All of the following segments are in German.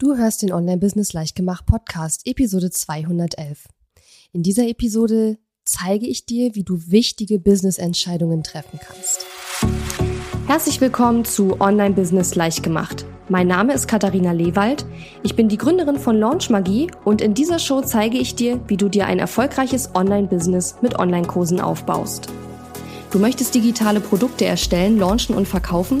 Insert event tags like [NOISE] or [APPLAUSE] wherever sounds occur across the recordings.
Du hörst den Online-Business Leichtgemacht Podcast, Episode 211. In dieser Episode zeige ich dir, wie du wichtige Business-Entscheidungen treffen kannst. Herzlich willkommen zu Online-Business Leichtgemacht. Mein Name ist Katharina Lewald. Ich bin die Gründerin von Launch Magie und in dieser Show zeige ich dir, wie du dir ein erfolgreiches Online-Business mit Online-Kursen aufbaust. Du möchtest digitale Produkte erstellen, launchen und verkaufen?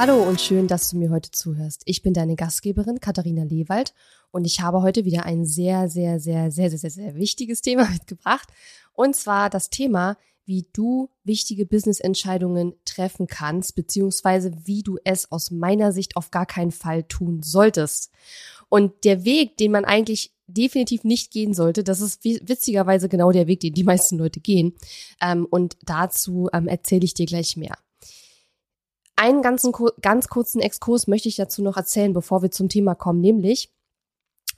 Hallo und schön, dass du mir heute zuhörst. Ich bin deine Gastgeberin Katharina Lewald und ich habe heute wieder ein sehr, sehr, sehr, sehr, sehr, sehr, sehr wichtiges Thema [LAUGHS] mitgebracht. Und zwar das Thema, wie du wichtige Business-Entscheidungen treffen kannst, beziehungsweise wie du es aus meiner Sicht auf gar keinen Fall tun solltest. Und der Weg, den man eigentlich definitiv nicht gehen sollte, das ist witzigerweise genau der Weg, den die meisten Leute gehen. Ähm, und dazu ähm, erzähle ich dir gleich mehr. Einen ganzen, ganz kurzen Exkurs möchte ich dazu noch erzählen, bevor wir zum Thema kommen, nämlich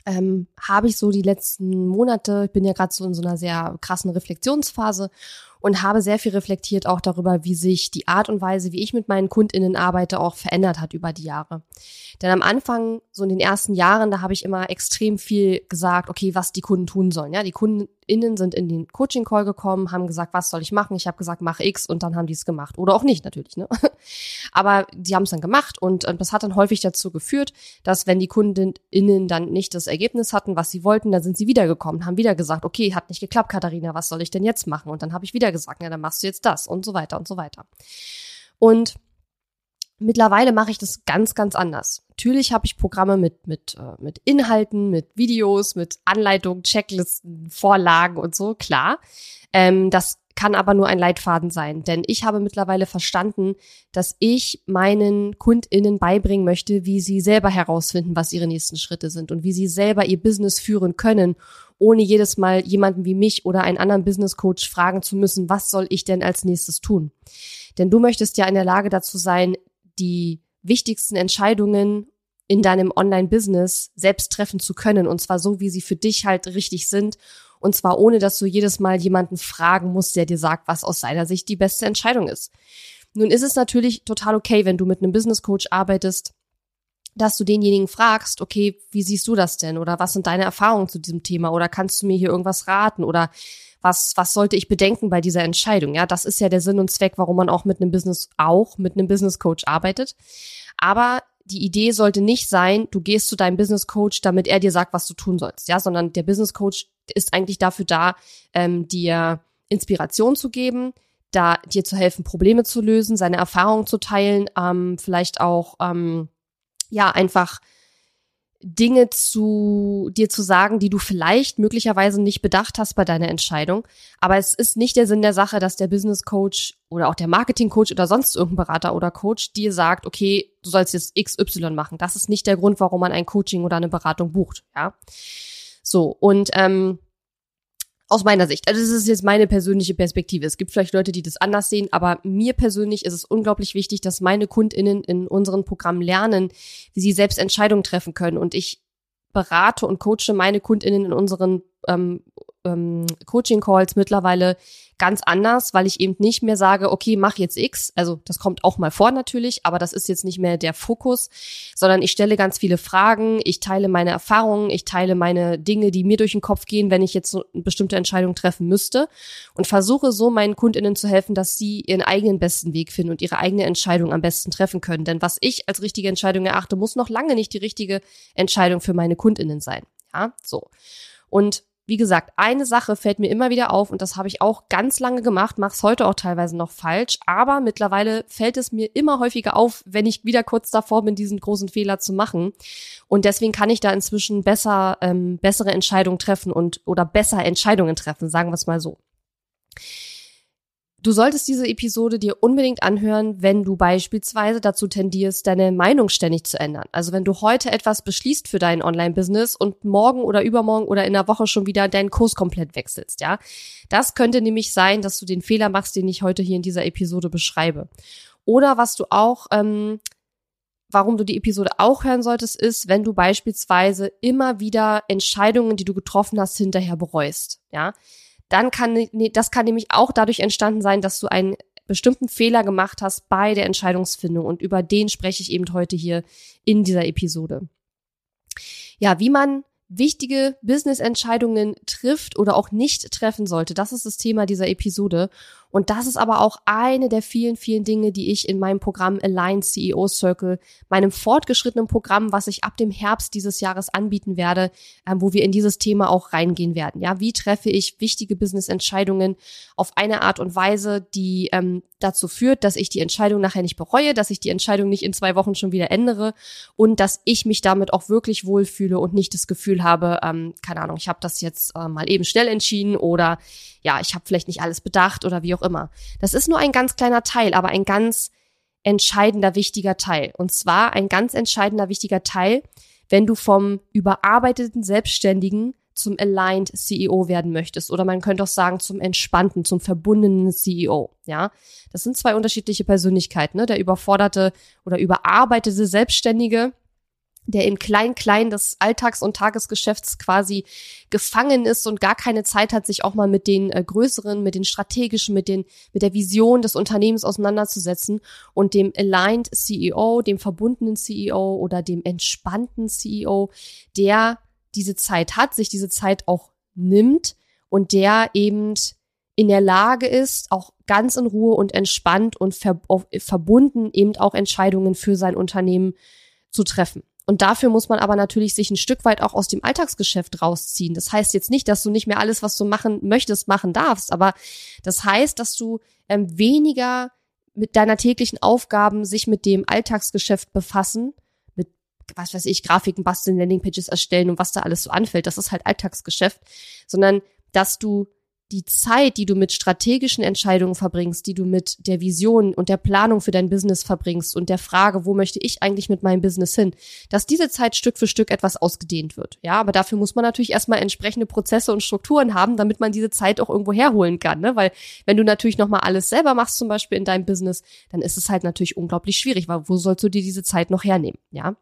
ähm, habe ich so die letzten Monate, ich bin ja gerade so in so einer sehr krassen Reflexionsphase und habe sehr viel reflektiert auch darüber, wie sich die Art und Weise, wie ich mit meinen KundInnen arbeite, auch verändert hat über die Jahre. Denn am Anfang, so in den ersten Jahren, da habe ich immer extrem viel gesagt, okay, was die Kunden tun sollen. Ja, die KundInnen sind in den Coaching-Call gekommen, haben gesagt, was soll ich machen? Ich habe gesagt, mache X und dann haben die es gemacht. Oder auch nicht, natürlich. Ne? [LAUGHS] Aber die haben es dann gemacht und, und das hat dann häufig dazu geführt, dass wenn die KundInnen dann nicht das Ergebnis hatten, was sie wollten, dann sind sie wiedergekommen, haben wieder gesagt, okay, hat nicht geklappt, Katharina, was soll ich denn jetzt machen? Und dann habe ich wieder gesagt, ja, dann machst du jetzt das und so weiter und so weiter. Und mittlerweile mache ich das ganz, ganz anders. Natürlich habe ich Programme mit, mit, äh, mit Inhalten, mit Videos, mit Anleitungen, Checklisten, Vorlagen und so, klar. Ähm, das kann aber nur ein Leitfaden sein, denn ich habe mittlerweile verstanden, dass ich meinen KundInnen beibringen möchte, wie sie selber herausfinden, was ihre nächsten Schritte sind und wie sie selber ihr Business führen können, ohne jedes Mal jemanden wie mich oder einen anderen Business Coach fragen zu müssen, was soll ich denn als nächstes tun? Denn du möchtest ja in der Lage dazu sein, die wichtigsten Entscheidungen in deinem Online-Business selbst treffen zu können und zwar so, wie sie für dich halt richtig sind und zwar ohne, dass du jedes Mal jemanden fragen musst, der dir sagt, was aus seiner Sicht die beste Entscheidung ist. Nun ist es natürlich total okay, wenn du mit einem Business Coach arbeitest, dass du denjenigen fragst, okay, wie siehst du das denn? Oder was sind deine Erfahrungen zu diesem Thema? Oder kannst du mir hier irgendwas raten? Oder was, was sollte ich bedenken bei dieser Entscheidung? Ja, das ist ja der Sinn und Zweck, warum man auch mit einem Business, auch mit einem Business Coach arbeitet. Aber die Idee sollte nicht sein, du gehst zu deinem Business Coach, damit er dir sagt, was du tun sollst, ja, sondern der Business Coach ist eigentlich dafür da, ähm, dir Inspiration zu geben, da dir zu helfen, Probleme zu lösen, seine Erfahrungen zu teilen, ähm, vielleicht auch ähm, ja einfach Dinge zu dir zu sagen, die du vielleicht möglicherweise nicht bedacht hast bei deiner Entscheidung. Aber es ist nicht der Sinn der Sache, dass der Business Coach oder auch der Marketing Coach oder sonst irgendein Berater oder Coach dir sagt, okay, du sollst jetzt XY machen. Das ist nicht der Grund, warum man ein Coaching oder eine Beratung bucht. Ja, so und ähm, aus meiner Sicht. Also das ist jetzt meine persönliche Perspektive. Es gibt vielleicht Leute, die das anders sehen, aber mir persönlich ist es unglaublich wichtig, dass meine KundInnen in unseren Programmen lernen, wie sie selbst Entscheidungen treffen können. Und ich berate und coache meine KundInnen in unseren ähm, ähm, Coaching-Calls mittlerweile ganz anders, weil ich eben nicht mehr sage, okay, mach jetzt X. Also das kommt auch mal vor natürlich, aber das ist jetzt nicht mehr der Fokus, sondern ich stelle ganz viele Fragen, ich teile meine Erfahrungen, ich teile meine Dinge, die mir durch den Kopf gehen, wenn ich jetzt so eine bestimmte Entscheidung treffen müsste und versuche so meinen KundInnen zu helfen, dass sie ihren eigenen besten Weg finden und ihre eigene Entscheidung am besten treffen können. Denn was ich als richtige Entscheidung erachte, muss noch lange nicht die richtige Entscheidung für meine KundInnen sein. Ja, so. Und wie gesagt, eine Sache fällt mir immer wieder auf und das habe ich auch ganz lange gemacht, mache es heute auch teilweise noch falsch, aber mittlerweile fällt es mir immer häufiger auf, wenn ich wieder kurz davor bin, diesen großen Fehler zu machen. Und deswegen kann ich da inzwischen besser ähm, bessere Entscheidungen treffen und oder besser Entscheidungen treffen, sagen wir es mal so. Du solltest diese Episode dir unbedingt anhören, wenn du beispielsweise dazu tendierst, deine Meinung ständig zu ändern. Also wenn du heute etwas beschließt für dein Online-Business und morgen oder übermorgen oder in der Woche schon wieder deinen Kurs komplett wechselst, ja. Das könnte nämlich sein, dass du den Fehler machst, den ich heute hier in dieser Episode beschreibe. Oder was du auch, ähm, warum du die Episode auch hören solltest, ist, wenn du beispielsweise immer wieder Entscheidungen, die du getroffen hast, hinterher bereust, ja dann kann das kann nämlich auch dadurch entstanden sein, dass du einen bestimmten Fehler gemacht hast bei der Entscheidungsfindung und über den spreche ich eben heute hier in dieser Episode. Ja, wie man wichtige Business-Entscheidungen trifft oder auch nicht treffen sollte. Das ist das Thema dieser Episode. Und das ist aber auch eine der vielen, vielen Dinge, die ich in meinem Programm Align CEO Circle, meinem fortgeschrittenen Programm, was ich ab dem Herbst dieses Jahres anbieten werde, äh, wo wir in dieses Thema auch reingehen werden. Ja, wie treffe ich wichtige Business-Entscheidungen auf eine Art und Weise, die ähm, dazu führt, dass ich die Entscheidung nachher nicht bereue, dass ich die Entscheidung nicht in zwei Wochen schon wieder ändere und dass ich mich damit auch wirklich wohlfühle und nicht das Gefühl habe, ähm, keine Ahnung, ich habe das jetzt äh, mal eben schnell entschieden oder ja, ich habe vielleicht nicht alles bedacht oder wie auch immer. Das ist nur ein ganz kleiner Teil, aber ein ganz entscheidender, wichtiger Teil. Und zwar ein ganz entscheidender, wichtiger Teil, wenn du vom überarbeiteten Selbstständigen zum Aligned CEO werden möchtest. Oder man könnte auch sagen, zum entspannten, zum verbundenen CEO. Ja, das sind zwei unterschiedliche Persönlichkeiten. Ne? Der überforderte oder überarbeitete Selbstständige der im Klein-Klein des Alltags- und Tagesgeschäfts quasi gefangen ist und gar keine Zeit hat, sich auch mal mit den äh, größeren, mit den strategischen, mit den, mit der Vision des Unternehmens auseinanderzusetzen und dem aligned CEO, dem verbundenen CEO oder dem entspannten CEO, der diese Zeit hat, sich diese Zeit auch nimmt und der eben in der Lage ist, auch ganz in Ruhe und entspannt und ver verbunden eben auch Entscheidungen für sein Unternehmen zu treffen. Und dafür muss man aber natürlich sich ein Stück weit auch aus dem Alltagsgeschäft rausziehen. Das heißt jetzt nicht, dass du nicht mehr alles, was du machen möchtest, machen darfst, aber das heißt, dass du ähm, weniger mit deiner täglichen Aufgaben sich mit dem Alltagsgeschäft befassen, mit was weiß ich, Grafiken basteln, Landingpages erstellen und was da alles so anfällt. Das ist halt Alltagsgeschäft, sondern dass du die Zeit, die du mit strategischen Entscheidungen verbringst, die du mit der Vision und der Planung für dein Business verbringst und der Frage, wo möchte ich eigentlich mit meinem Business hin, dass diese Zeit Stück für Stück etwas ausgedehnt wird. Ja, aber dafür muss man natürlich erstmal entsprechende Prozesse und Strukturen haben, damit man diese Zeit auch irgendwo herholen kann. Ne? Weil wenn du natürlich nochmal alles selber machst, zum Beispiel in deinem Business, dann ist es halt natürlich unglaublich schwierig, weil wo sollst du dir diese Zeit noch hernehmen? Ja.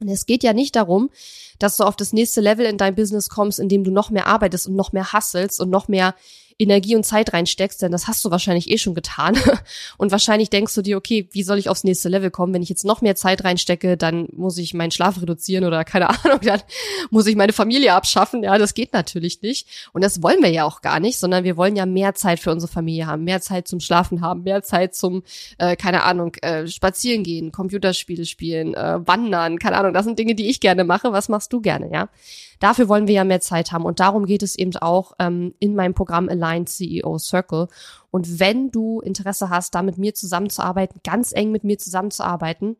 Und es geht ja nicht darum, dass du auf das nächste Level in dein Business kommst, in dem du noch mehr arbeitest und noch mehr hustelst und noch mehr Energie und Zeit reinsteckst, denn das hast du wahrscheinlich eh schon getan. [LAUGHS] Und wahrscheinlich denkst du dir, okay, wie soll ich aufs nächste Level kommen? Wenn ich jetzt noch mehr Zeit reinstecke, dann muss ich meinen Schlaf reduzieren oder keine [LAUGHS] Ahnung, dann muss ich meine Familie abschaffen. Ja, das geht natürlich nicht. Und das wollen wir ja auch gar nicht, sondern wir wollen ja mehr Zeit für unsere Familie haben, mehr Zeit zum Schlafen haben, mehr Zeit zum, äh, keine Ahnung, äh, spazieren gehen, Computerspiele spielen, äh, wandern, keine Ahnung. Das sind Dinge, die ich gerne mache. Was machst du gerne, ja? Dafür wollen wir ja mehr Zeit haben und darum geht es eben auch ähm, in meinem Programm Aligned CEO Circle. Und wenn du Interesse hast, da mit mir zusammenzuarbeiten, ganz eng mit mir zusammenzuarbeiten,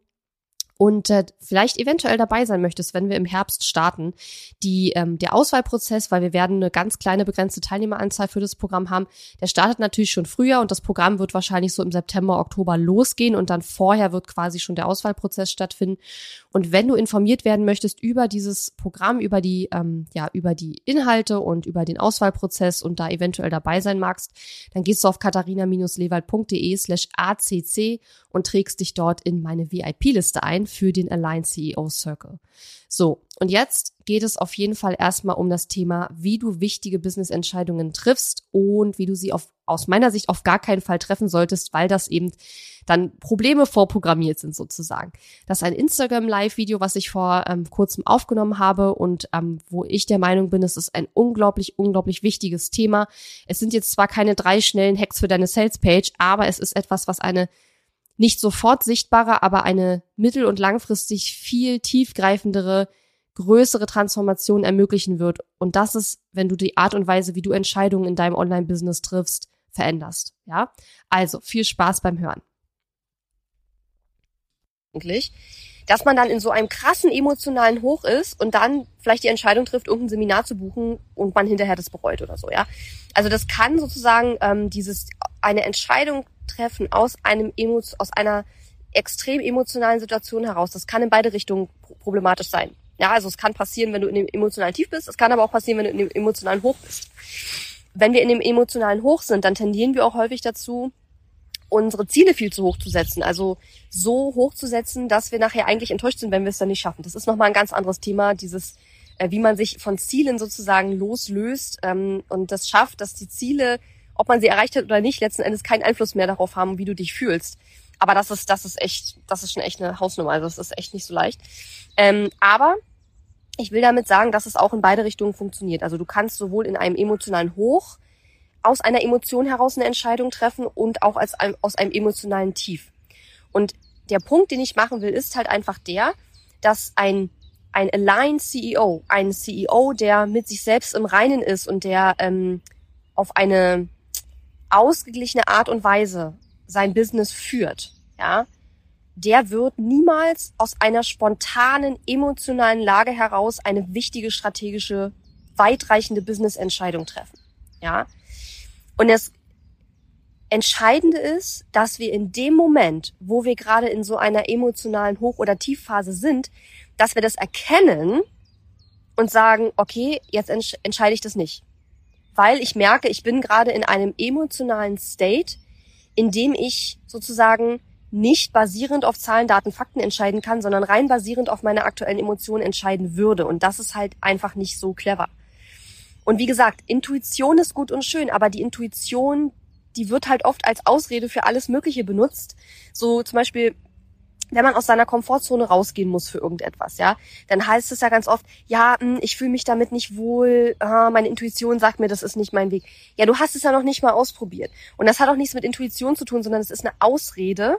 und äh, vielleicht eventuell dabei sein möchtest, wenn wir im Herbst starten, die ähm, der Auswahlprozess, weil wir werden eine ganz kleine begrenzte Teilnehmeranzahl für das Programm haben, der startet natürlich schon früher und das Programm wird wahrscheinlich so im September, Oktober losgehen und dann vorher wird quasi schon der Auswahlprozess stattfinden. Und wenn du informiert werden möchtest über dieses Programm, über die ähm, ja über die Inhalte und über den Auswahlprozess und da eventuell dabei sein magst, dann gehst du auf katharina-lewald.de/slash acc und trägst dich dort in meine VIP-Liste ein für den Align CEO Circle. So, und jetzt geht es auf jeden Fall erstmal um das Thema, wie du wichtige Business-Entscheidungen triffst und wie du sie auf, aus meiner Sicht auf gar keinen Fall treffen solltest, weil das eben dann Probleme vorprogrammiert sind sozusagen. Das ist ein Instagram-Live-Video, was ich vor ähm, kurzem aufgenommen habe und ähm, wo ich der Meinung bin, es ist ein unglaublich, unglaublich wichtiges Thema. Es sind jetzt zwar keine drei schnellen Hacks für deine Sales-Page, aber es ist etwas, was eine nicht sofort sichtbare, aber eine mittel- und langfristig viel tiefgreifendere, größere Transformation ermöglichen wird. Und das ist, wenn du die Art und Weise, wie du Entscheidungen in deinem Online-Business triffst, veränderst. Ja? Also, viel Spaß beim Hören. Dass man dann in so einem krassen emotionalen Hoch ist und dann vielleicht die Entscheidung trifft, irgendein Seminar zu buchen und man hinterher das bereut oder so, ja. Also das kann sozusagen ähm, dieses eine Entscheidung treffen aus einem Emo aus einer extrem emotionalen Situation heraus. Das kann in beide Richtungen problematisch sein. Ja, also es kann passieren, wenn du in dem emotionalen Tief bist. Es kann aber auch passieren, wenn du in dem emotionalen Hoch bist. Wenn wir in dem emotionalen Hoch sind, dann tendieren wir auch häufig dazu, unsere Ziele viel zu hoch zu setzen. Also so hoch zu setzen, dass wir nachher eigentlich enttäuscht sind, wenn wir es dann nicht schaffen. Das ist nochmal ein ganz anderes Thema, dieses, äh, wie man sich von Zielen sozusagen loslöst ähm, und das schafft, dass die Ziele, ob man sie erreicht hat oder nicht, letzten Endes keinen Einfluss mehr darauf haben, wie du dich fühlst. Aber das ist, das ist echt, das ist schon echt eine Hausnummer. Also das ist echt nicht so leicht. Ähm, aber ich will damit sagen, dass es auch in beide Richtungen funktioniert. Also du kannst sowohl in einem emotionalen Hoch aus einer Emotion heraus eine Entscheidung treffen und auch als ein, aus einem emotionalen Tief. Und der Punkt, den ich machen will, ist halt einfach der, dass ein ein aligned CEO, ein CEO, der mit sich selbst im Reinen ist und der ähm, auf eine ausgeglichene Art und Weise sein Business führt, ja, der wird niemals aus einer spontanen, emotionalen Lage heraus eine wichtige strategische, weitreichende Business-Entscheidung treffen. Ja. Und das Entscheidende ist, dass wir in dem Moment, wo wir gerade in so einer emotionalen Hoch- oder Tiefphase sind, dass wir das erkennen und sagen, okay, jetzt entsch entscheide ich das nicht. Weil ich merke, ich bin gerade in einem emotionalen State, in dem ich sozusagen nicht basierend auf Zahlen, Daten, Fakten entscheiden kann, sondern rein basierend auf meine aktuellen Emotionen entscheiden würde. Und das ist halt einfach nicht so clever. Und wie gesagt, Intuition ist gut und schön, aber die Intuition, die wird halt oft als Ausrede für alles Mögliche benutzt. So zum Beispiel, wenn man aus seiner Komfortzone rausgehen muss für irgendetwas, ja, dann heißt es ja ganz oft, ja, hm, ich fühle mich damit nicht wohl, ah, meine Intuition sagt mir, das ist nicht mein Weg. Ja, du hast es ja noch nicht mal ausprobiert. Und das hat auch nichts mit Intuition zu tun, sondern es ist eine Ausrede,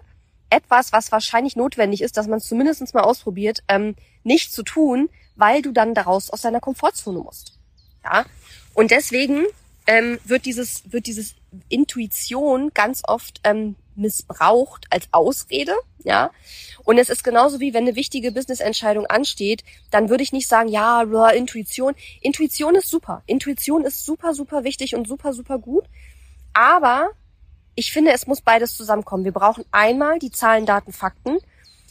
etwas, was wahrscheinlich notwendig ist, dass man es zumindest mal ausprobiert, ähm, nicht zu tun, weil du dann daraus aus deiner Komfortzone musst. Ja, und deswegen ähm, wird dieses wird dieses Intuition ganz oft ähm, missbraucht als Ausrede, ja. Und es ist genauso wie wenn eine wichtige Business-Entscheidung ansteht, dann würde ich nicht sagen, ja, Intuition. Intuition ist super. Intuition ist super, super wichtig und super, super gut. Aber ich finde, es muss beides zusammenkommen. Wir brauchen einmal die Zahlen, Daten, Fakten.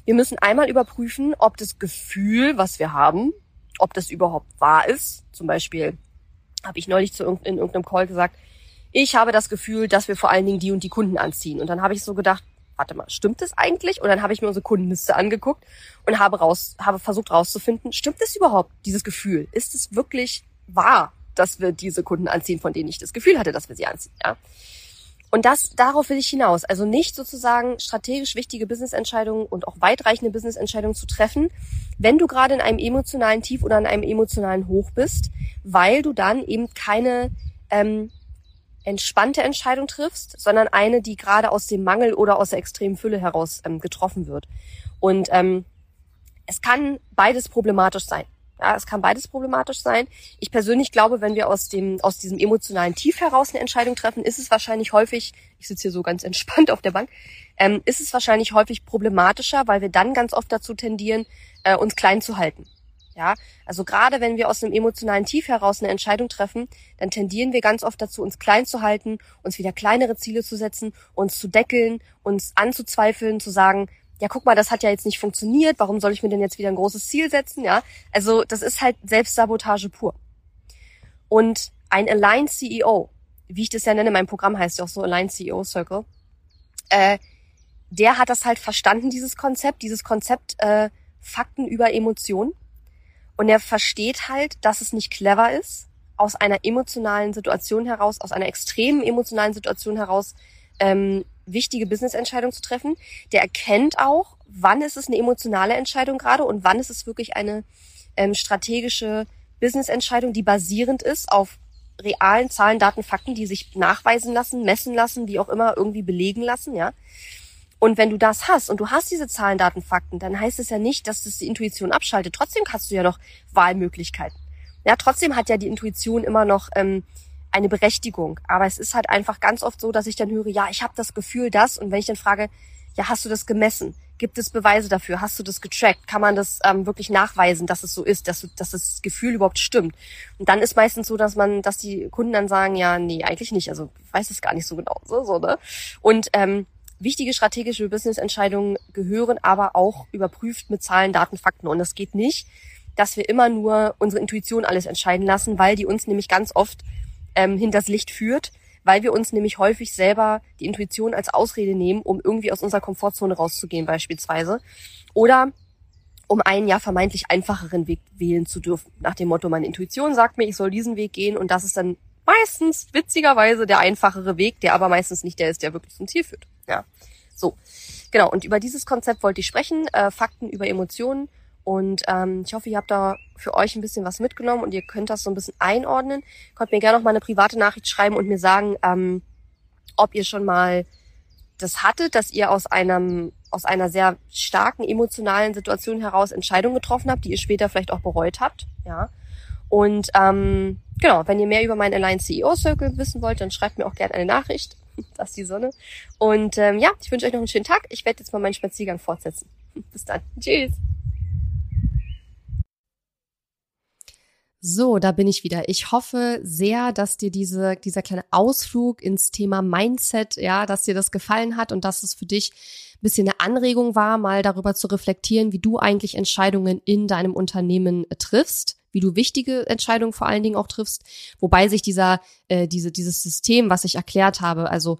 Wir müssen einmal überprüfen, ob das Gefühl, was wir haben, ob das überhaupt wahr ist. Zum Beispiel habe ich neulich zu in irgendeinem Call gesagt, ich habe das Gefühl, dass wir vor allen Dingen die und die Kunden anziehen. Und dann habe ich so gedacht, warte mal, stimmt das eigentlich? Und dann habe ich mir unsere Kundenliste angeguckt und habe raus, habe versucht rauszufinden, stimmt das überhaupt, dieses Gefühl? Ist es wirklich wahr, dass wir diese Kunden anziehen, von denen ich das Gefühl hatte, dass wir sie anziehen? Ja? Und das, darauf will ich hinaus. Also nicht sozusagen strategisch wichtige Businessentscheidungen und auch weitreichende Businessentscheidungen zu treffen, wenn du gerade in einem emotionalen Tief oder in einem emotionalen Hoch bist, weil du dann eben keine ähm, entspannte Entscheidung triffst, sondern eine, die gerade aus dem Mangel oder aus der extremen Fülle heraus ähm, getroffen wird. Und ähm, es kann beides problematisch sein. Ja, es kann beides problematisch sein. Ich persönlich glaube, wenn wir aus dem, aus diesem emotionalen Tief heraus eine Entscheidung treffen, ist es wahrscheinlich häufig, ich sitze hier so ganz entspannt auf der Bank, ähm, ist es wahrscheinlich häufig problematischer, weil wir dann ganz oft dazu tendieren, äh, uns klein zu halten. Ja, also gerade wenn wir aus einem emotionalen Tief heraus eine Entscheidung treffen, dann tendieren wir ganz oft dazu, uns klein zu halten, uns wieder kleinere Ziele zu setzen, uns zu deckeln, uns anzuzweifeln, zu sagen, ja, guck mal, das hat ja jetzt nicht funktioniert, warum soll ich mir denn jetzt wieder ein großes Ziel setzen, ja? Also, das ist halt Selbstsabotage pur. Und ein Aligned CEO, wie ich das ja nenne, mein Programm heißt ja auch so Aligned CEO Circle, äh, der hat das halt verstanden, dieses Konzept, dieses Konzept äh, Fakten über Emotionen. Und er versteht halt, dass es nicht clever ist, aus einer emotionalen Situation heraus, aus einer extremen emotionalen Situation heraus ähm, wichtige Business-Entscheidung zu treffen. Der erkennt auch, wann ist es eine emotionale Entscheidung gerade und wann ist es wirklich eine ähm, strategische Business-Entscheidung, die basierend ist auf realen Zahlen, Daten, Fakten, die sich nachweisen lassen, messen lassen, wie auch immer irgendwie belegen lassen, ja. Und wenn du das hast und du hast diese Zahlen, Daten, Fakten, dann heißt es ja nicht, dass das die Intuition abschaltet. Trotzdem hast du ja noch Wahlmöglichkeiten. Ja, trotzdem hat ja die Intuition immer noch ähm, eine Berechtigung. Aber es ist halt einfach ganz oft so, dass ich dann höre, ja, ich habe das Gefühl, das. Und wenn ich dann frage, ja, hast du das gemessen? Gibt es Beweise dafür? Hast du das getrackt? Kann man das ähm, wirklich nachweisen, dass es so ist, dass, dass das Gefühl überhaupt stimmt? Und dann ist meistens so, dass man, dass die Kunden dann sagen, ja, nee, eigentlich nicht. Also ich weiß es gar nicht so genau. So, so, ne? Und ähm, wichtige strategische Business-Entscheidungen gehören aber auch überprüft mit Zahlen, Daten, Fakten. Und es geht nicht, dass wir immer nur unsere Intuition alles entscheiden lassen, weil die uns nämlich ganz oft ähm, hinters Licht führt weil wir uns nämlich häufig selber die Intuition als Ausrede nehmen, um irgendwie aus unserer Komfortzone rauszugehen beispielsweise. Oder um einen ja vermeintlich einfacheren Weg wählen zu dürfen. Nach dem Motto, meine Intuition sagt mir, ich soll diesen Weg gehen und das ist dann meistens witzigerweise der einfachere Weg, der aber meistens nicht der ist, der wirklich zum Ziel führt. Ja, so. Genau, und über dieses Konzept wollte ich sprechen, äh, Fakten über Emotionen und ähm, ich hoffe, ihr habt da für euch ein bisschen was mitgenommen und ihr könnt das so ein bisschen einordnen. Könnt mir gerne noch mal eine private Nachricht schreiben und mir sagen, ähm, ob ihr schon mal das hattet, dass ihr aus einem aus einer sehr starken emotionalen Situation heraus Entscheidungen getroffen habt, die ihr später vielleicht auch bereut habt. Ja. Und ähm, genau, wenn ihr mehr über meinen Alliance CEO Circle wissen wollt, dann schreibt mir auch gerne eine Nachricht. [LAUGHS] Das ist die Sonne. Und ähm, ja, ich wünsche euch noch einen schönen Tag. Ich werde jetzt mal meinen Spaziergang fortsetzen. [LAUGHS] Bis dann. Tschüss. So, da bin ich wieder. Ich hoffe sehr, dass dir diese, dieser kleine Ausflug ins Thema Mindset, ja, dass dir das gefallen hat und dass es für dich ein bisschen eine Anregung war, mal darüber zu reflektieren, wie du eigentlich Entscheidungen in deinem Unternehmen triffst, wie du wichtige Entscheidungen vor allen Dingen auch triffst, wobei sich dieser, äh, diese, dieses System, was ich erklärt habe, also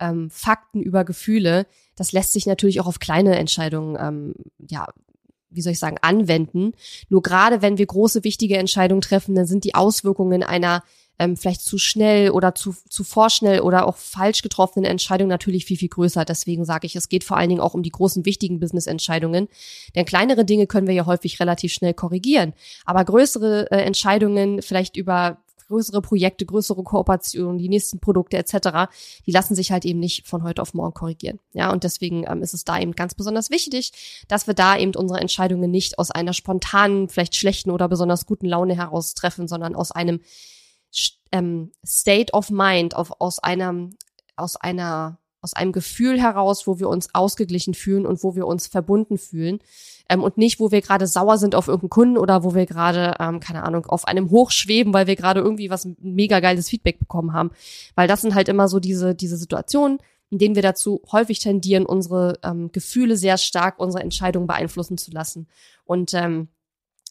ähm, Fakten über Gefühle, das lässt sich natürlich auch auf kleine Entscheidungen ähm, ja wie soll ich sagen, anwenden. Nur gerade wenn wir große, wichtige Entscheidungen treffen, dann sind die Auswirkungen einer ähm, vielleicht zu schnell oder zu, zu vorschnell oder auch falsch getroffenen Entscheidung natürlich viel, viel größer. Deswegen sage ich, es geht vor allen Dingen auch um die großen, wichtigen Business-Entscheidungen. Denn kleinere Dinge können wir ja häufig relativ schnell korrigieren. Aber größere äh, Entscheidungen, vielleicht über größere Projekte, größere Kooperationen, die nächsten Produkte etc., die lassen sich halt eben nicht von heute auf morgen korrigieren. Ja, und deswegen ähm, ist es da eben ganz besonders wichtig, dass wir da eben unsere Entscheidungen nicht aus einer spontanen, vielleicht schlechten oder besonders guten Laune heraus treffen, sondern aus einem ähm, State of Mind, auf, aus einem, aus einer aus einem Gefühl heraus, wo wir uns ausgeglichen fühlen und wo wir uns verbunden fühlen ähm, und nicht, wo wir gerade sauer sind auf irgendeinen Kunden oder wo wir gerade, ähm, keine Ahnung, auf einem Hoch schweben, weil wir gerade irgendwie was mega geiles Feedback bekommen haben. Weil das sind halt immer so diese, diese Situationen, in denen wir dazu häufig tendieren, unsere ähm, Gefühle sehr stark, unsere Entscheidungen beeinflussen zu lassen. Und ähm,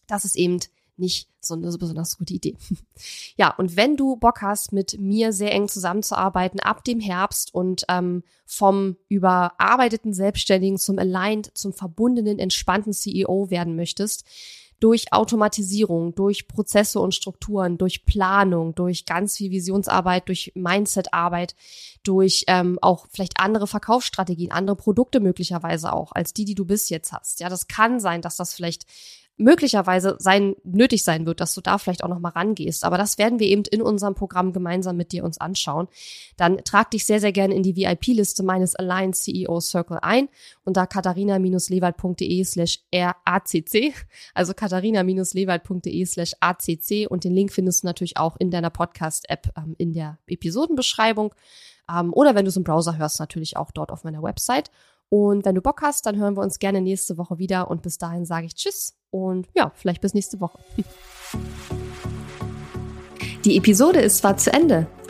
das ist eben nicht so eine besonders gute Idee. [LAUGHS] ja, und wenn du Bock hast, mit mir sehr eng zusammenzuarbeiten ab dem Herbst und ähm, vom überarbeiteten Selbstständigen zum Aligned, zum verbundenen, entspannten CEO werden möchtest, durch Automatisierung, durch Prozesse und Strukturen, durch Planung, durch ganz viel Visionsarbeit, durch Mindsetarbeit, durch ähm, auch vielleicht andere Verkaufsstrategien, andere Produkte möglicherweise auch als die, die du bis jetzt hast. Ja, das kann sein, dass das vielleicht möglicherweise sein, nötig sein wird, dass du da vielleicht auch noch mal rangehst. Aber das werden wir eben in unserem Programm gemeinsam mit dir uns anschauen. Dann trag dich sehr, sehr gerne in die VIP-Liste meines Alliance CEO Circle ein unter katharina-lewald.de slash RACC, also katharina-lewald.de slash ACC und den Link findest du natürlich auch in deiner Podcast-App ähm, in der Episodenbeschreibung. Ähm, oder wenn du es im Browser hörst, natürlich auch dort auf meiner Website. Und wenn du Bock hast, dann hören wir uns gerne nächste Woche wieder. Und bis dahin sage ich Tschüss und ja, vielleicht bis nächste Woche. Die Episode ist zwar zu Ende,